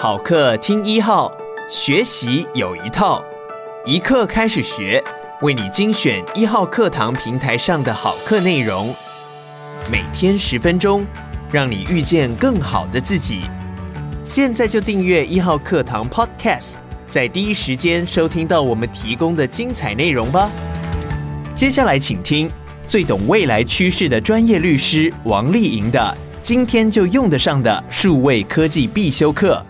好课听一号，学习有一套，一课开始学，为你精选一号课堂平台上的好课内容，每天十分钟，让你遇见更好的自己。现在就订阅一号课堂 Podcast，在第一时间收听到我们提供的精彩内容吧。接下来请听最懂未来趋势的专业律师王丽莹的。今天就用得上的数位科技必修课。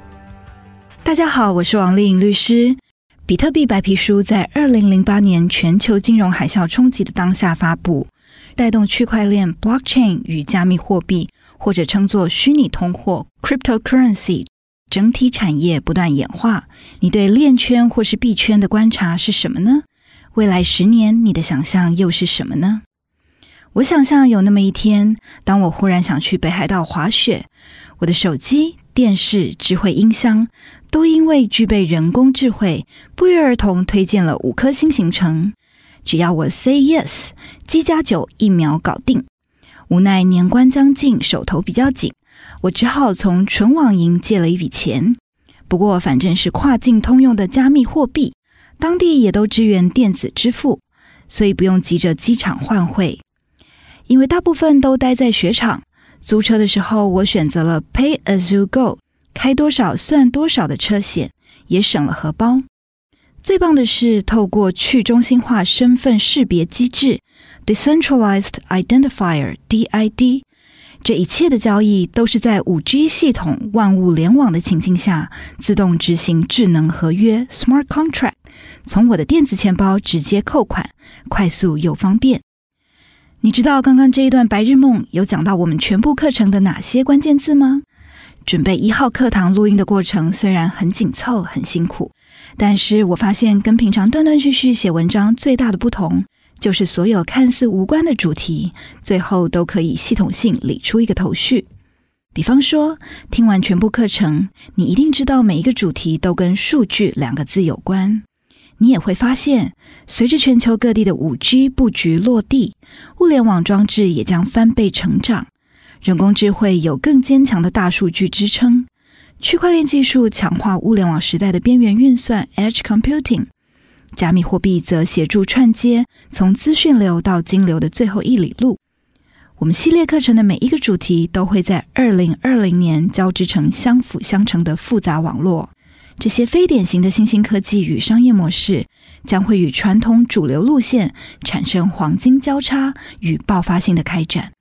大家好，我是王丽颖律师。比特币白皮书在二零零八年全球金融海啸冲击的当下发布，带动区块链 （blockchain） 与加密货币，或者称作虚拟通货 （cryptocurrency） 整体产业不断演化。你对链圈或是币圈的观察是什么呢？未来十年你的想象又是什么呢？我想象有那么一天，当我忽然想去北海道滑雪，我的手机、电视、智慧音箱都因为具备人工智慧，不约而同推荐了五颗星行程。只要我 say yes，机加酒一秒搞定。无奈年关将近，手头比较紧，我只好从纯网银借了一笔钱。不过反正是跨境通用的加密货币，当地也都支援电子支付，所以不用急着机场换汇。因为大部分都待在雪场，租车的时候我选择了 Pay as you go，开多少算多少的车险，也省了荷包。最棒的是，透过去中心化身份识别机制 （Decentralized Identifier, DID），这一切的交易都是在 5G 系统万物联网的情境下，自动执行智能合约 （Smart Contract），从我的电子钱包直接扣款，快速又方便。你知道刚刚这一段白日梦有讲到我们全部课程的哪些关键字吗？准备一号课堂录音的过程虽然很紧凑、很辛苦，但是我发现跟平常断断续续写文章最大的不同，就是所有看似无关的主题，最后都可以系统性理出一个头绪。比方说，听完全部课程，你一定知道每一个主题都跟数据两个字有关。你也会发现，随着全球各地的 5G 布局落地，物联网装置也将翻倍成长。人工智慧有更坚强的大数据支撑，区块链技术强化物联网时代的边缘运算 （Edge Computing），加密货币则协助串接从资讯流到金流的最后一里路。我们系列课程的每一个主题都会在2020年交织成相辅相成的复杂网络。这些非典型的新兴科技与商业模式，将会与传统主流路线产生黄金交叉与爆发性的开展。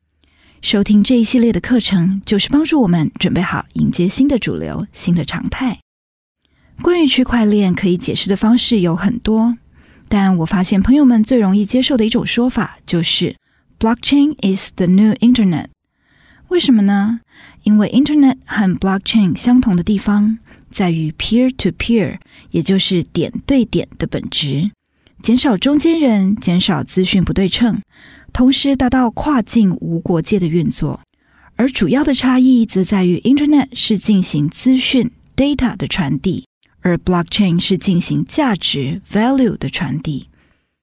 收听这一系列的课程，就是帮助我们准备好迎接新的主流、新的常态。关于区块链，可以解释的方式有很多，但我发现朋友们最容易接受的一种说法就是 “Blockchain is the new Internet”。为什么呢？因为 Internet 和 Blockchain 相同的地方。在于 peer to peer，也就是点对点的本质，减少中间人，减少资讯不对称，同时达到跨境无国界的运作。而主要的差异则在于，Internet 是进行资讯 data 的传递，而 blockchain 是进行价值 value 的传递。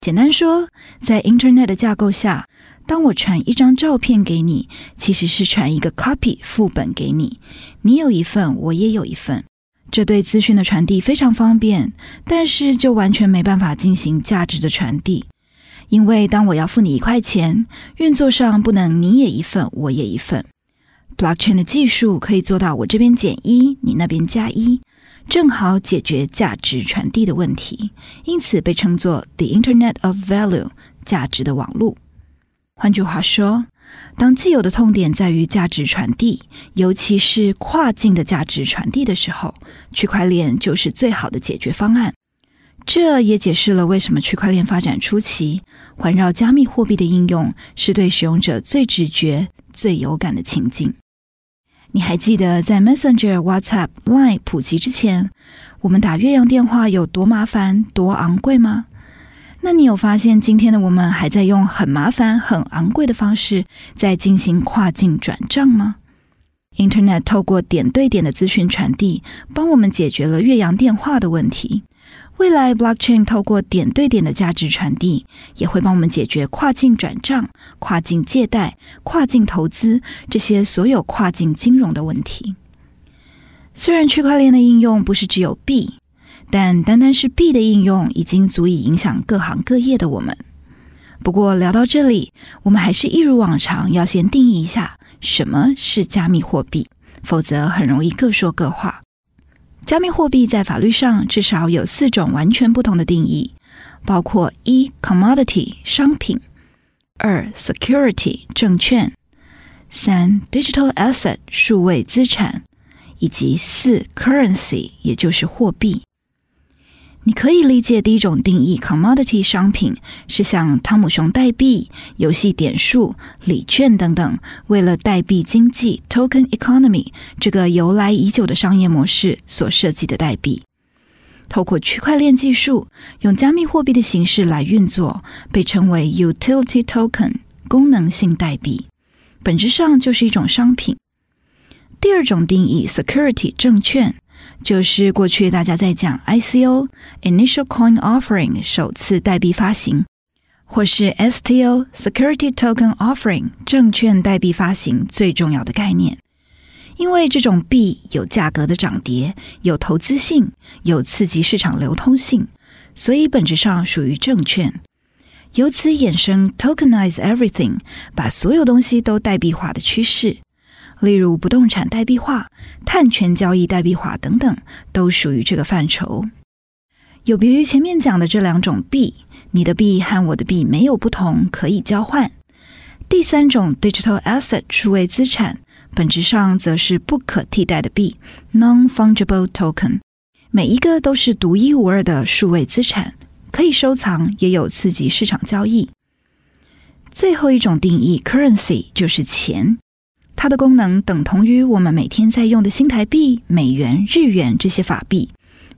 简单说，在 Internet 的架构下，当我传一张照片给你，其实是传一个 copy 副本给你，你有一份，我也有一份。这对资讯的传递非常方便，但是就完全没办法进行价值的传递，因为当我要付你一块钱，运作上不能你也一份，我也一份。Blockchain 的技术可以做到我这边减一，你那边加一，正好解决价值传递的问题，因此被称作 The Internet of Value，价值的网络。换句话说，当既有的痛点在于价值传递，尤其是跨境的价值传递的时候，区块链就是最好的解决方案。这也解释了为什么区块链发展初期，环绕加密货币的应用是对使用者最直觉、最有感的情境。你还记得在 Messenger、WhatsApp、Line 普及之前，我们打越洋电话有多麻烦、多昂贵吗？那你有发现，今天的我们还在用很麻烦、很昂贵的方式在进行跨境转账吗？Internet 透过点对点的资讯传递，帮我们解决了越洋电话的问题。未来，Blockchain 透过点对点的价值传递，也会帮我们解决跨境转账、跨境借贷、跨境投资这些所有跨境金融的问题。虽然区块链的应用不是只有币，但单单是币的应用已经足以影响各行各业的我们。不过聊到这里，我们还是一如往常要先定义一下什么是加密货币，否则很容易各说各话。加密货币在法律上至少有四种完全不同的定义，包括一 commodity 商品，二 security 证券，三 digital asset 数位资产，以及四 currency 也就是货币。你可以理解第一种定义，commodity 商品是像汤姆熊代币、游戏点数、礼券等等，为了代币经济 （token economy） 这个由来已久的商业模式所设计的代币。透过区块链技术，用加密货币的形式来运作，被称为 utility token 功能性代币，本质上就是一种商品。第二种定义，security 证券。就是过去大家在讲 ICO Initial Coin Offering 首次代币发行，或是 STO Security Token Offering 证券代币发行最重要的概念，因为这种币有价格的涨跌，有投资性，有刺激市场流通性，所以本质上属于证券。由此衍生 Tokenize Everything，把所有东西都代币化的趋势。例如不动产代币化、碳权交易代币化等等，都属于这个范畴。有别于前面讲的这两种币，你的币和我的币没有不同，可以交换。第三种 digital asset 数位资产，本质上则是不可替代的币 （non-fungible token），每一个都是独一无二的数位资产，可以收藏，也有刺激市场交易。最后一种定义 currency 就是钱。它的功能等同于我们每天在用的新台币、美元、日元这些法币，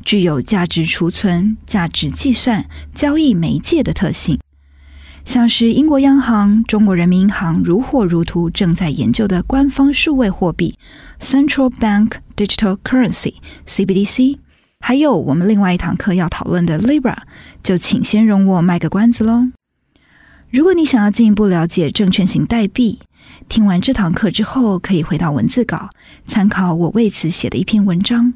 具有价值储存、价值计算、交易媒介的特性。像是英国央行、中国人民银行如火如荼正在研究的官方数位货币 （Central Bank Digital Currency，CBDC），还有我们另外一堂课要讨论的 Libra，就请先容我卖个关子喽。如果你想要进一步了解证券型代币，听完这堂课之后，可以回到文字稿，参考我为此写的一篇文章，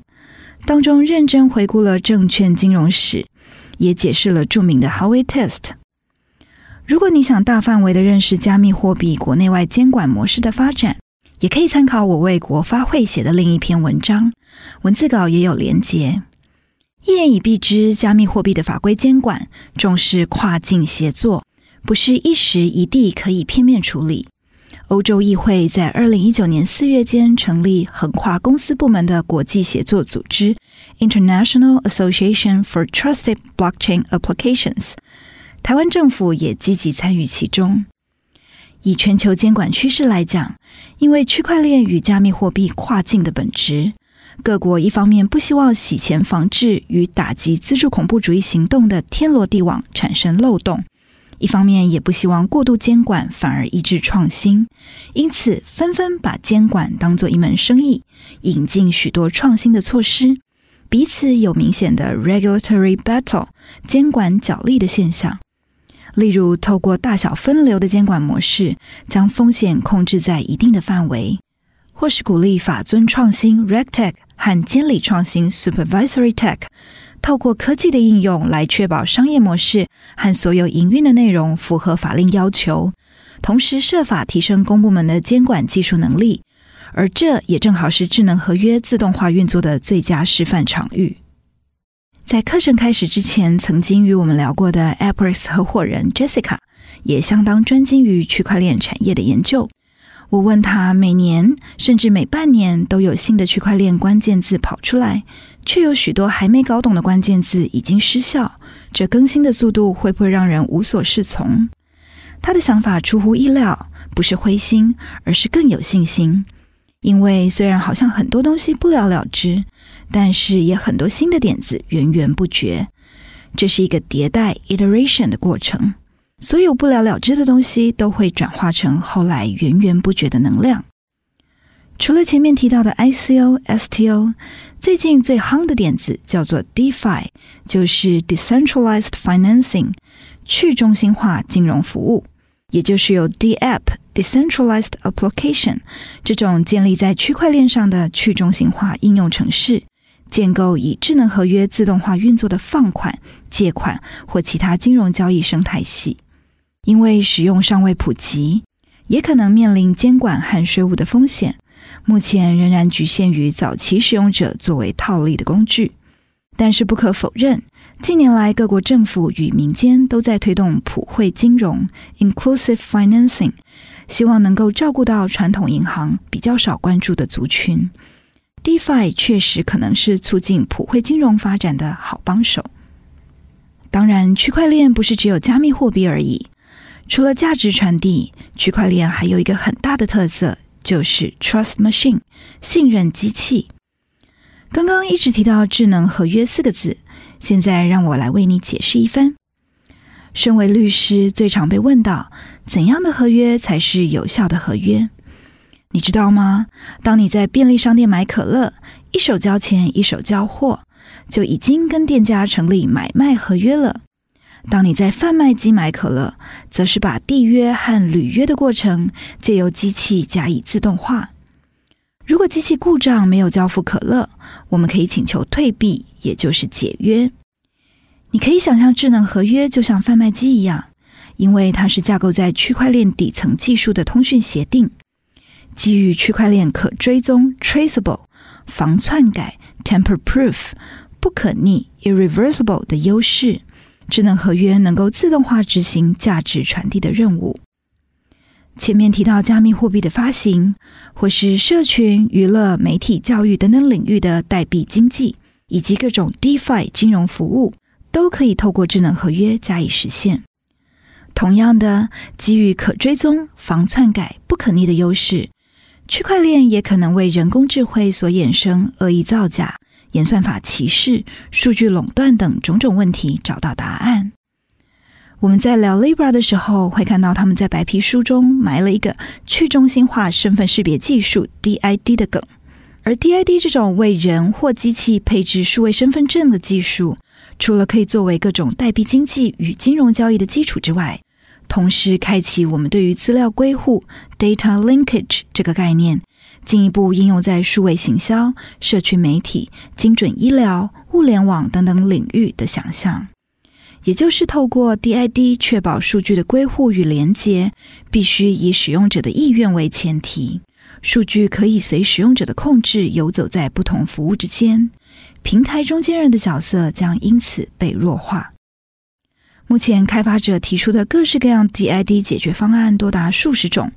当中认真回顾了证券金融史，也解释了著名的 Howey Test。如果你想大范围的认识加密货币国内外监管模式的发展，也可以参考我为国发会写的另一篇文章，文字稿也有连结。一言以蔽之，加密货币的法规监管重视跨境协作，不是一时一地可以片面处理。欧洲议会在二零一九年四月间成立横跨公司部门的国际协作组织 （International Association for Trusted Blockchain Applications），台湾政府也积极参与其中。以全球监管趋势来讲，因为区块链与加密货币跨境的本质，各国一方面不希望洗钱防治与打击资助恐怖主义行动的天罗地网产生漏洞。一方面也不希望过度监管，反而抑制创新，因此纷纷把监管当作一门生意，引进许多创新的措施，彼此有明显的 regulatory battle 监管角力的现象。例如，透过大小分流的监管模式，将风险控制在一定的范围，或是鼓励法遵创新 regtech 和监理创新 supervisory tech。透过科技的应用来确保商业模式和所有营运的内容符合法令要求，同时设法提升公部门的监管技术能力，而这也正好是智能合约自动化运作的最佳示范场域。在课程开始之前，曾经与我们聊过的 AppWorks 合伙人 Jessica 也相当专精于区块链产业的研究。我问他，每年甚至每半年都有新的区块链关键字跑出来，却有许多还没搞懂的关键字已经失效，这更新的速度会不会让人无所适从？他的想法出乎意料，不是灰心，而是更有信心。因为虽然好像很多东西不了了之，但是也很多新的点子源源不绝，这是一个迭代 iteration 的过程。所有不了了之的东西都会转化成后来源源不绝的能量。除了前面提到的 ICO、STO，最近最夯的点子叫做 DeFi，就是 Decentralized Financing，去中心化金融服务。也就是有 DApp Decentralized Application 这种建立在区块链上的去中心化应用程式，建构以智能合约自动化运作的放款、借款或其他金融交易生态系。因为使用尚未普及，也可能面临监管和税务的风险，目前仍然局限于早期使用者作为套利的工具。但是不可否认，近年来各国政府与民间都在推动普惠金融 （inclusive financing），希望能够照顾到传统银行比较少关注的族群。DeFi 确实可能是促进普惠金融发展的好帮手。当然，区块链不是只有加密货币而已。除了价值传递，区块链还有一个很大的特色，就是 Trust Machine，信任机器。刚刚一直提到智能合约四个字，现在让我来为你解释一番。身为律师，最常被问到怎样的合约才是有效的合约？你知道吗？当你在便利商店买可乐，一手交钱一手交货，就已经跟店家成立买卖合约了。当你在贩卖机买可乐，则是把缔约和履约的过程借由机器加以自动化。如果机器故障没有交付可乐，我们可以请求退币，也就是解约。你可以想象智能合约就像贩卖机一样，因为它是架构在区块链底层技术的通讯协定，基于区块链可追踪 （traceable）、防篡改 （tamper-proof）、不可逆 （irreversible） 的优势，智能合约能够自动化执行价值传递的任务。前面提到加密货币的发行，或是社群、娱乐、媒体、教育等等领域的代币经济，以及各种 DeFi 金融服务，都可以透过智能合约加以实现。同样的，基于可追踪、防篡改、不可逆的优势，区块链也可能为人工智慧所衍生恶意造假、演算法歧视、数据垄断等种种问题找到答案。我们在聊 Libra 的时候，会看到他们在白皮书中埋了一个去中心化身份识别技术 DID 的梗。而 DID 这种为人或机器配置数位身份证的技术，除了可以作为各种代币经济与金融交易的基础之外，同时开启我们对于资料归户 （data linkage） 这个概念，进一步应用在数位行销、社区媒体、精准医疗、物联网等等领域的想象。也就是透过 DID 确保数据的归户与连接，必须以使用者的意愿为前提。数据可以随使用者的控制游走在不同服务之间，平台中间人的角色将因此被弱化。目前开发者提出的各式各样 DID 解决方案多达数十种，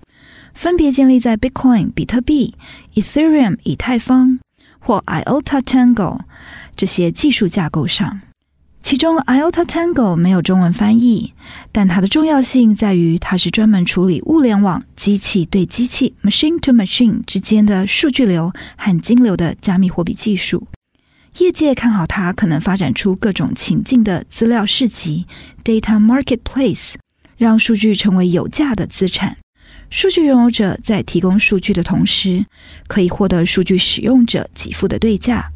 分别建立在 Bitcoin 比特币、Ethereum 以太坊或 IOTA Tango 这些技术架构上。其中，IOTA Tango 没有中文翻译，但它的重要性在于它是专门处理物联网机器对机器 （machine to machine） 之间的数据流和金流的加密货币技术。业界看好它可能发展出各种情境的资料市集 （data marketplace），让数据成为有价的资产。数据拥有者在提供数据的同时，可以获得数据使用者给付的对价。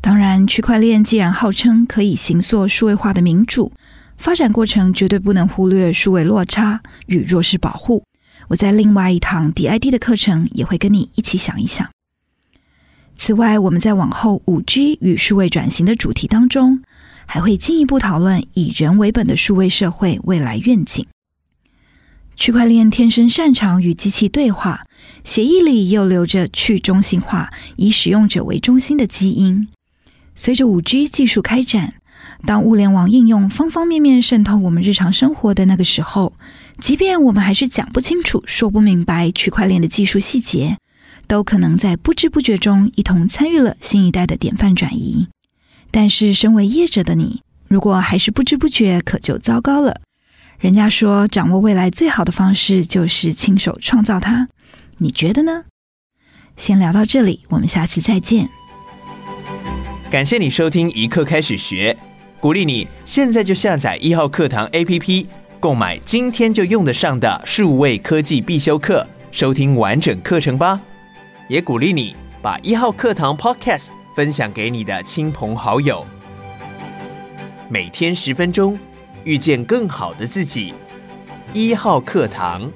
当然，区块链既然号称可以行塑数位化的民主，发展过程绝对不能忽略数位落差与弱势保护。我在另外一堂 DID 的课程也会跟你一起想一想。此外，我们在往后 5G 与数位转型的主题当中，还会进一步讨论以人为本的数位社会未来愿景。区块链天生擅长与机器对话，协议里又留着去中心化、以使用者为中心的基因。随着五 G 技术开展，当物联网应用方方面面渗透我们日常生活的那个时候，即便我们还是讲不清楚、说不明白区块链的技术细节，都可能在不知不觉中一同参与了新一代的典范转移。但是，身为业者的你，如果还是不知不觉，可就糟糕了。人家说，掌握未来最好的方式就是亲手创造它。你觉得呢？先聊到这里，我们下次再见。感谢你收听一课开始学，鼓励你现在就下载一号课堂 APP，购买今天就用得上的数位科技必修课，收听完整课程吧。也鼓励你把一号课堂 Podcast 分享给你的亲朋好友，每天十分钟，遇见更好的自己。一号课堂。